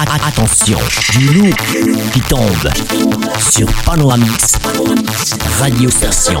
Attention, du lourd qui tombe sur Panoramix Radio Station.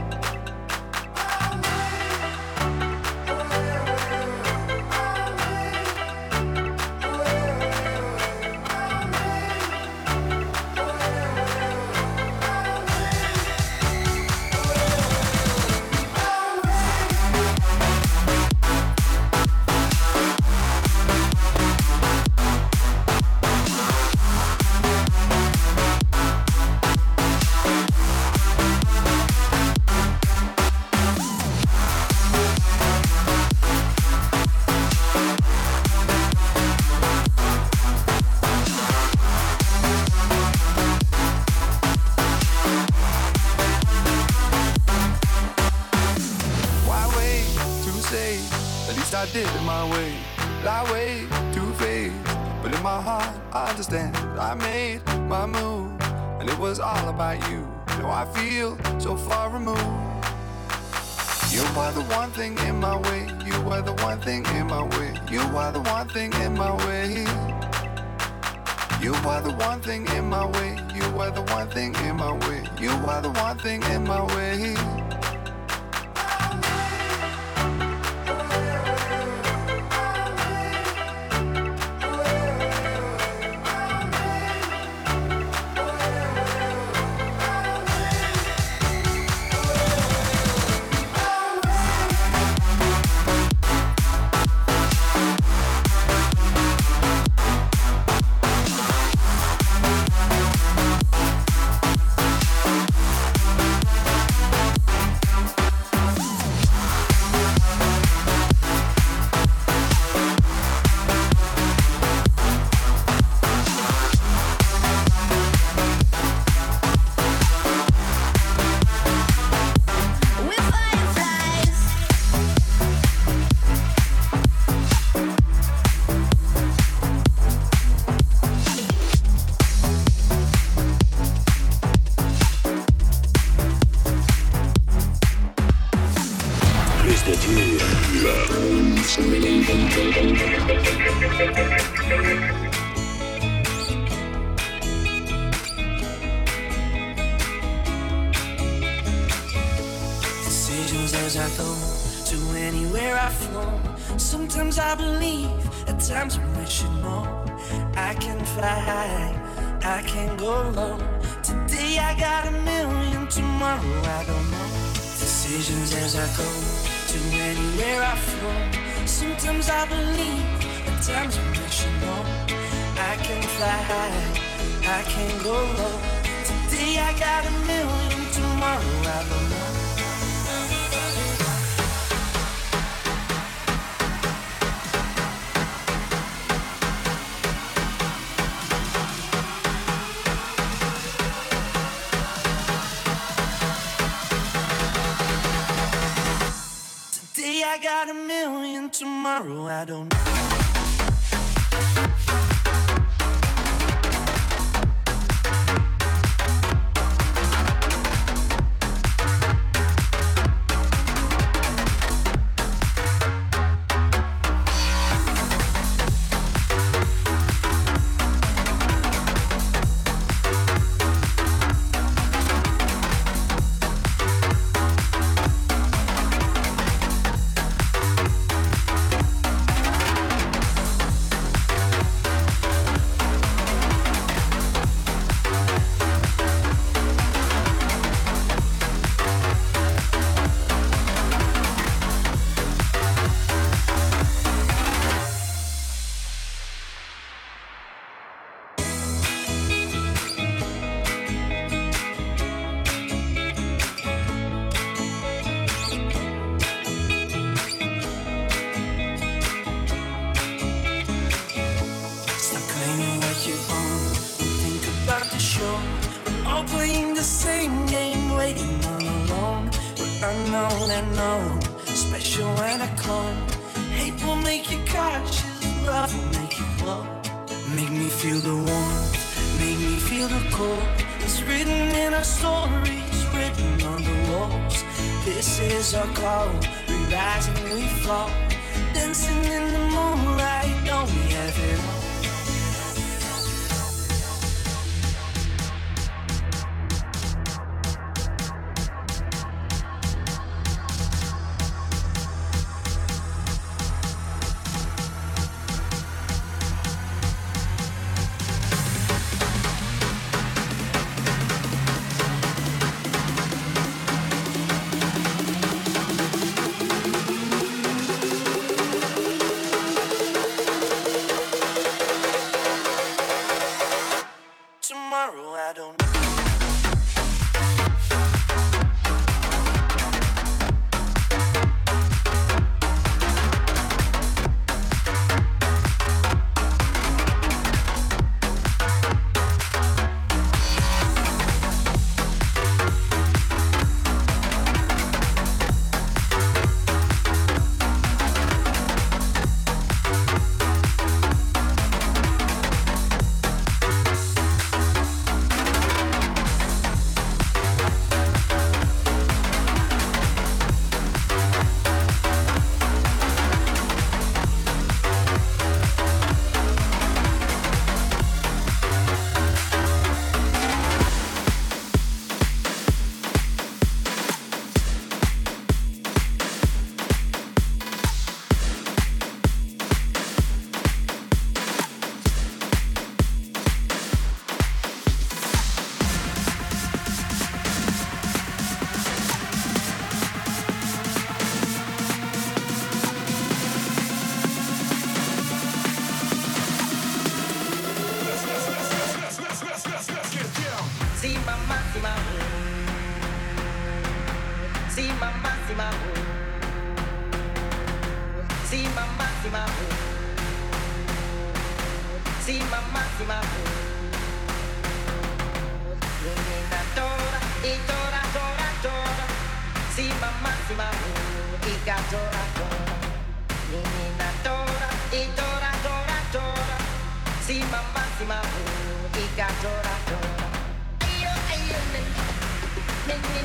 been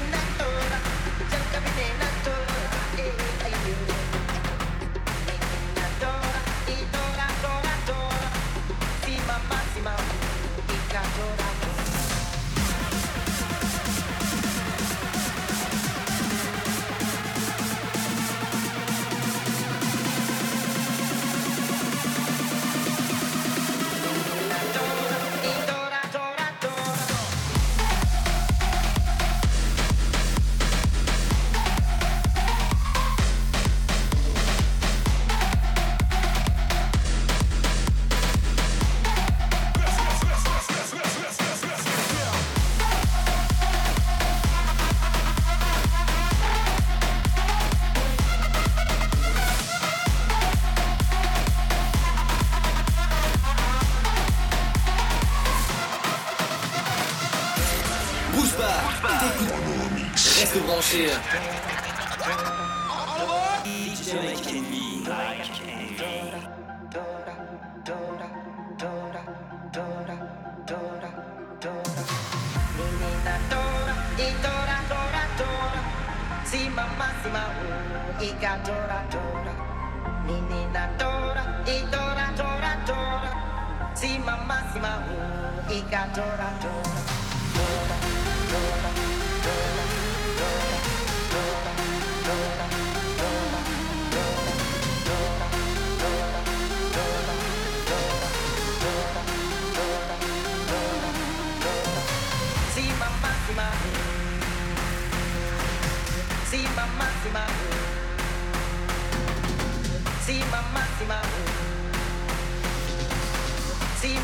Yeah.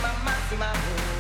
my maximum.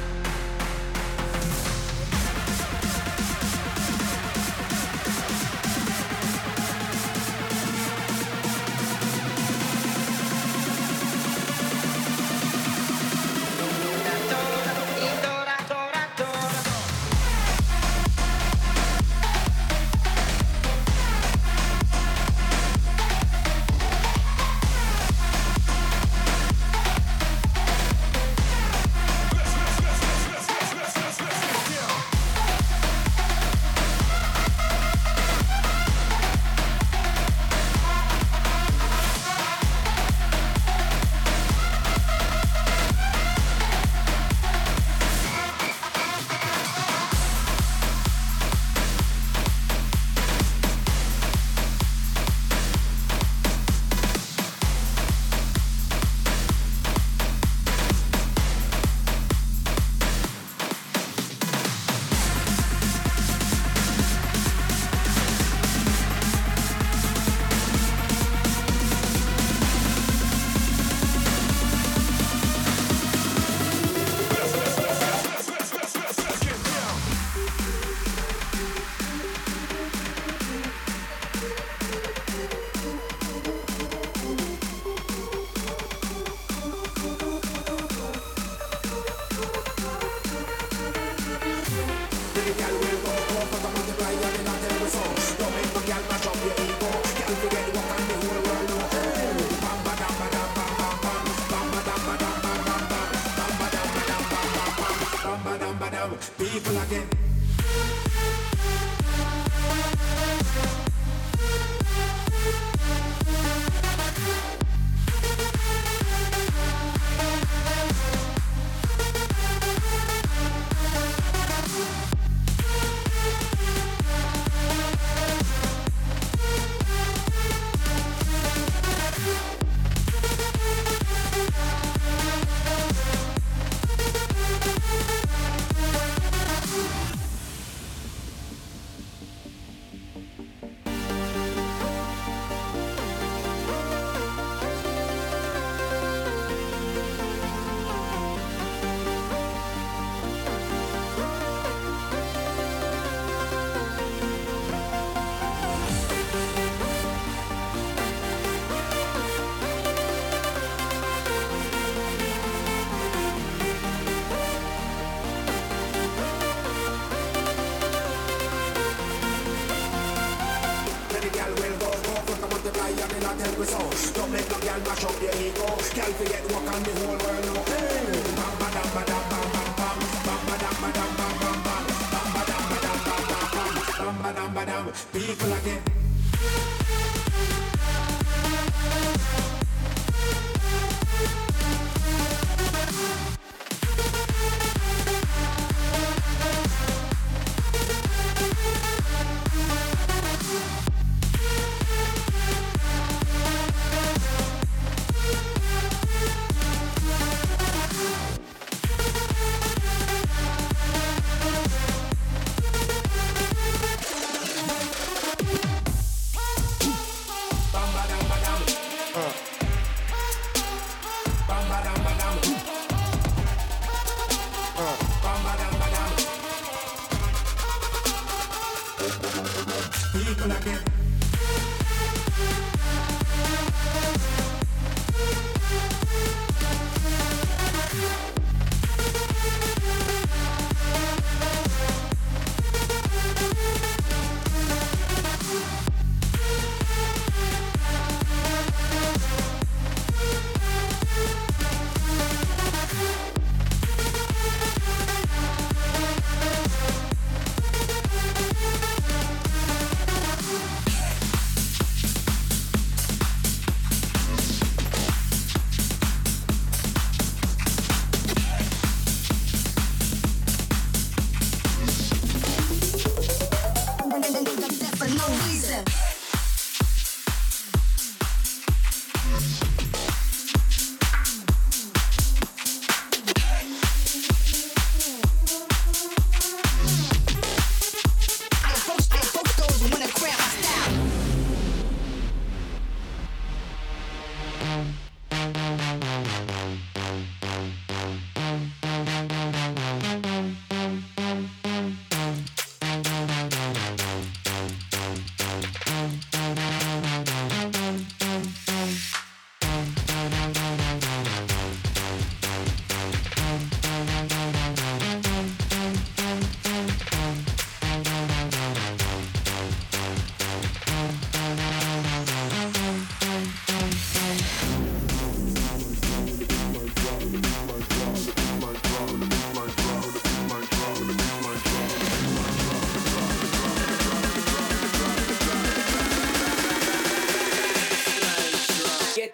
People again. For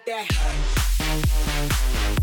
Get that.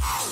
Wow.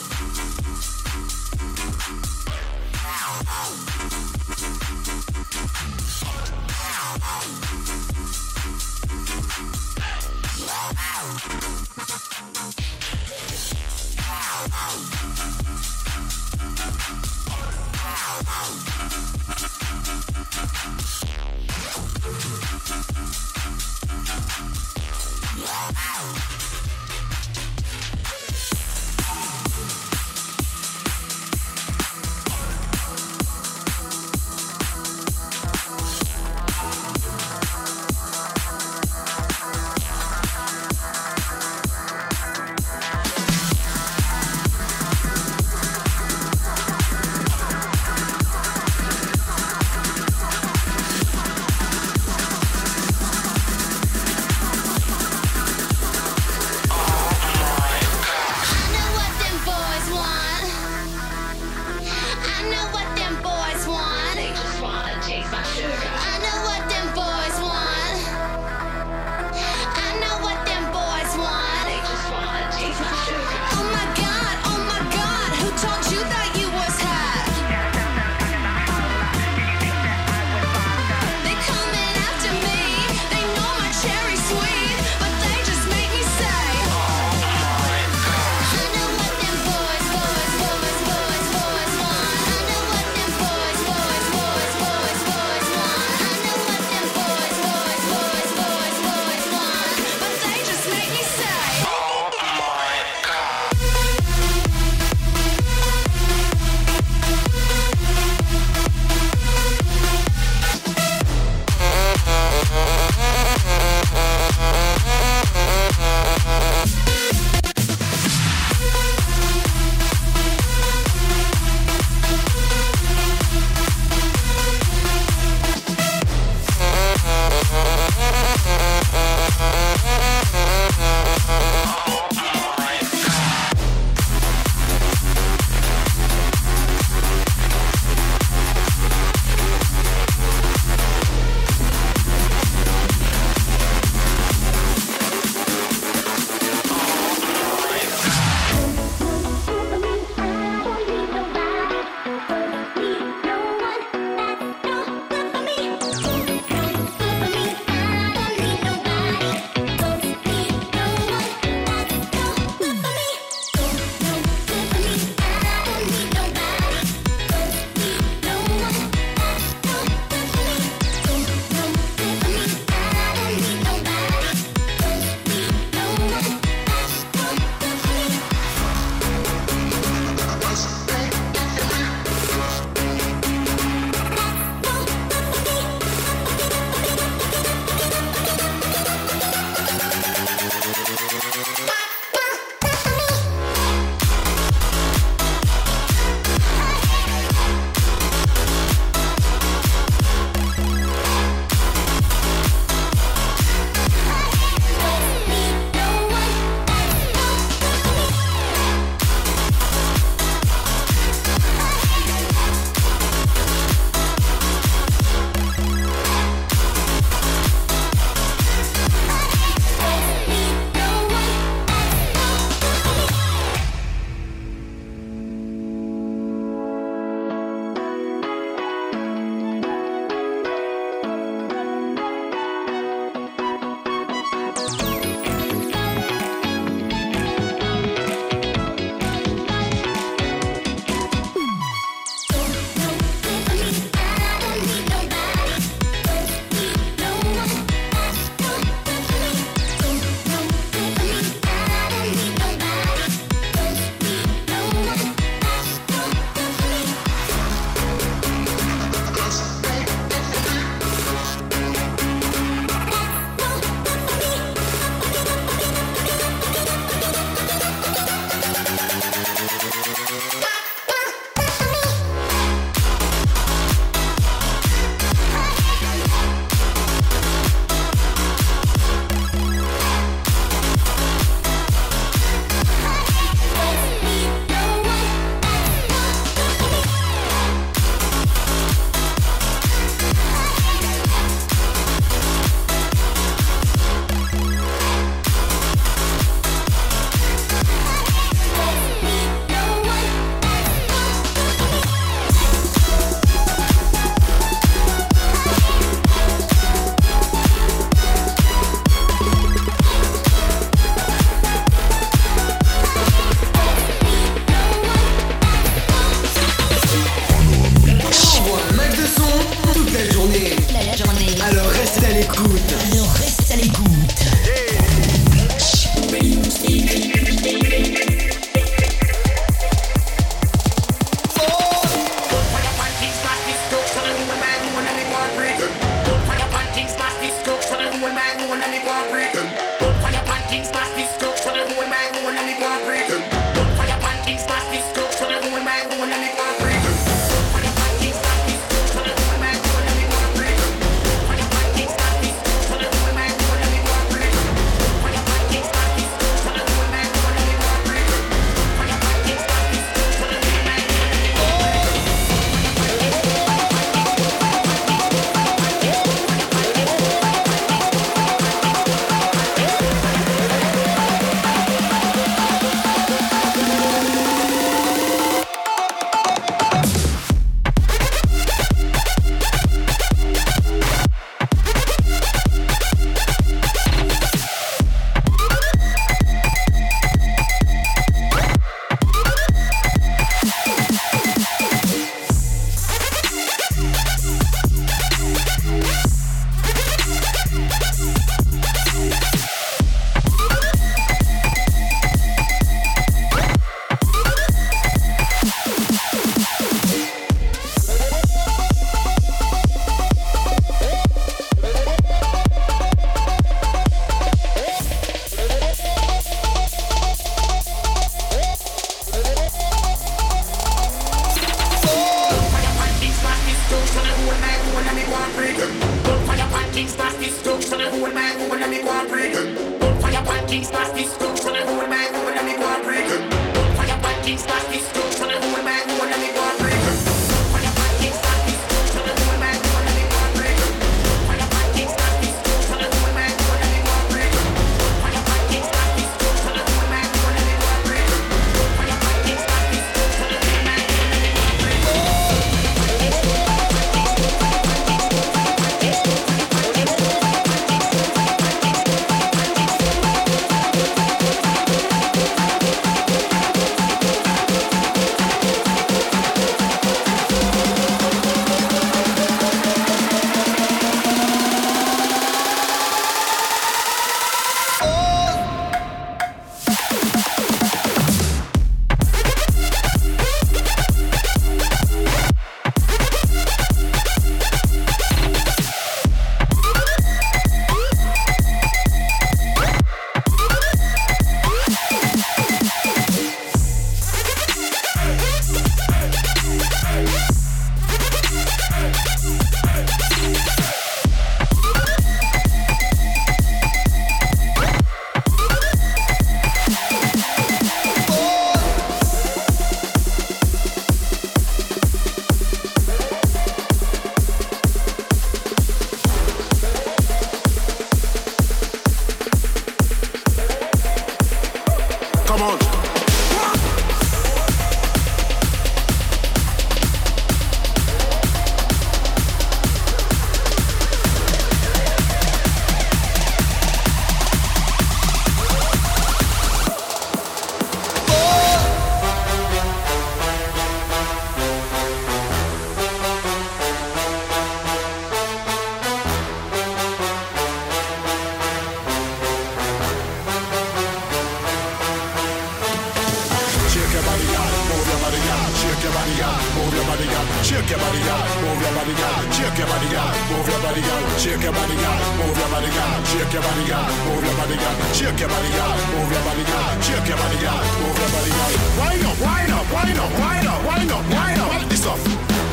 out, shake your body out, move your body out, shake your body out, move your body out, shake your body out, move your body out. Wine up, wine up, wine up, wine up, wine up, wine up, wind this up.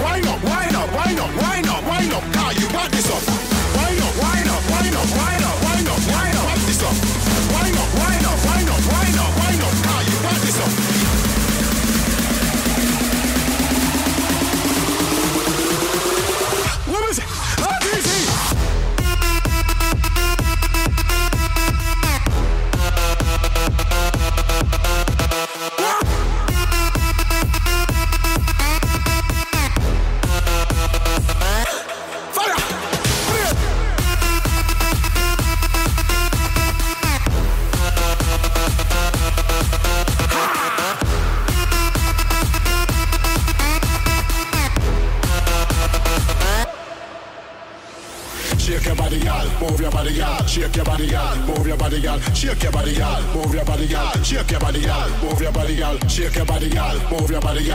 Wine up, wine up, wine up, wine up, wine up, car, you got this up. Wine up, wine up, wine up, wine up, wine up, wine up, wind this up. Wine up, wine up, wine up, wine up, wine up, car, you body, y'all. Move your body.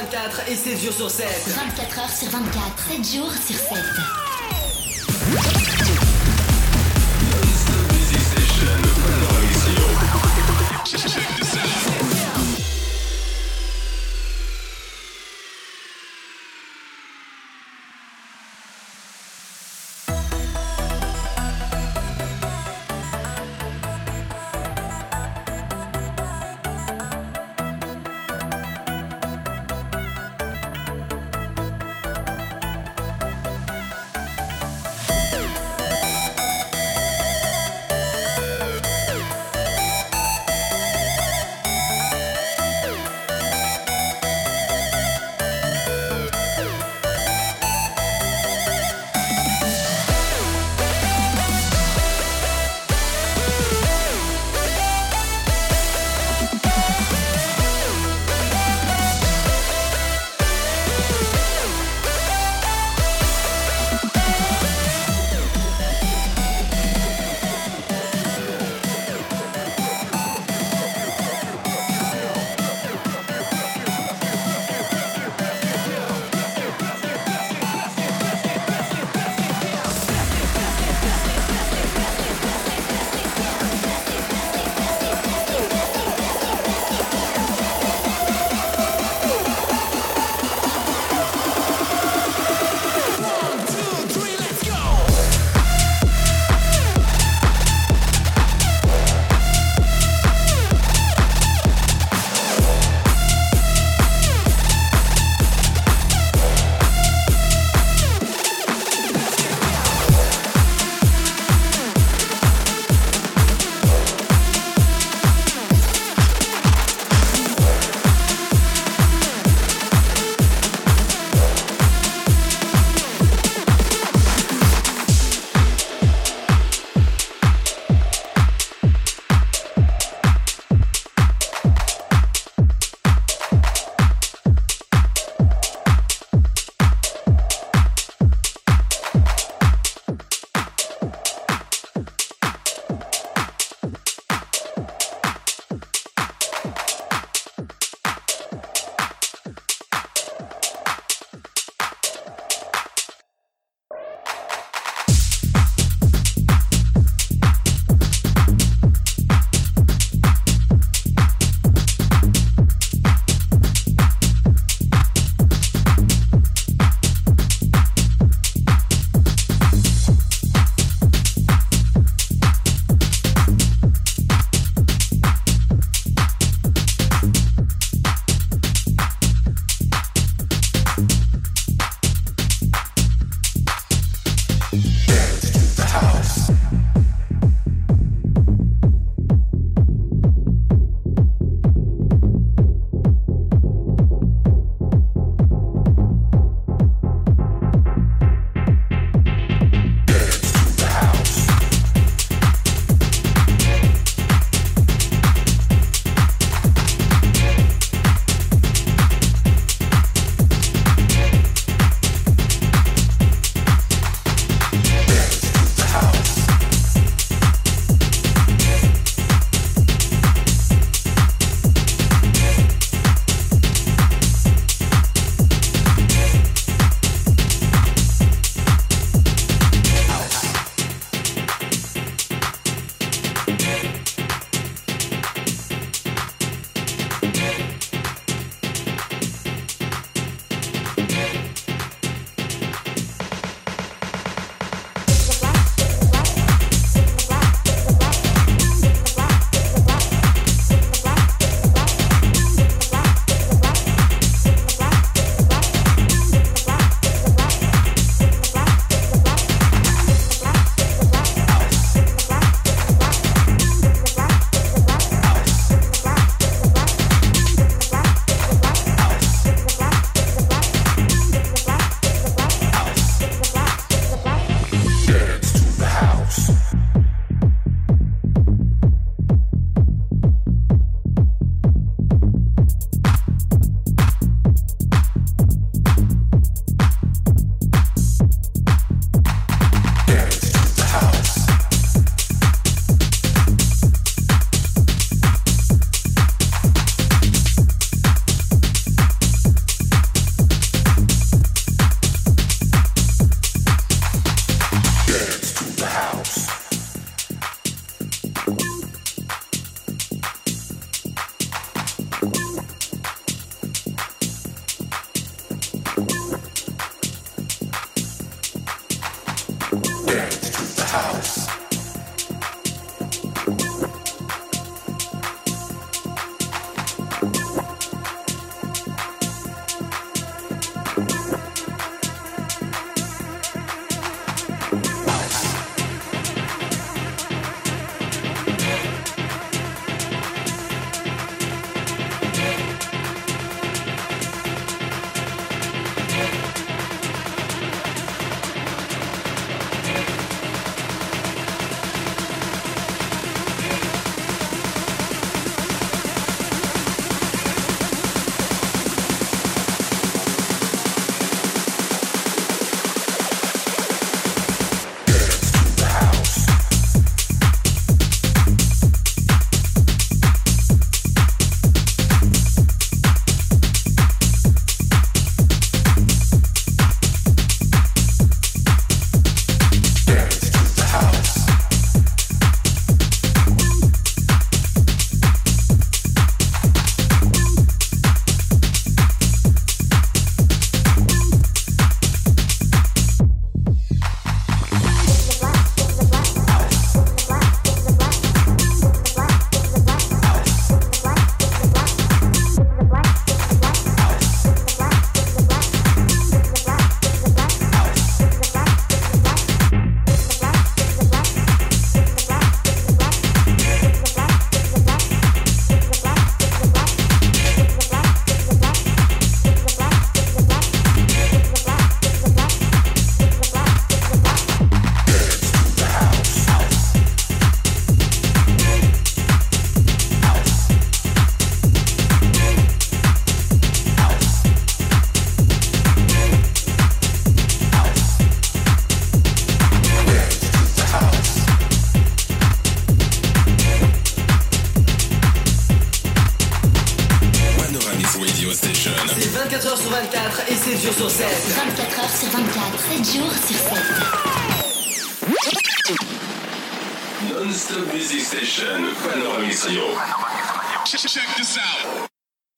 24 h sur 24 et 7 jours sur 7. 24 h sur 24, 7 jours sur 7.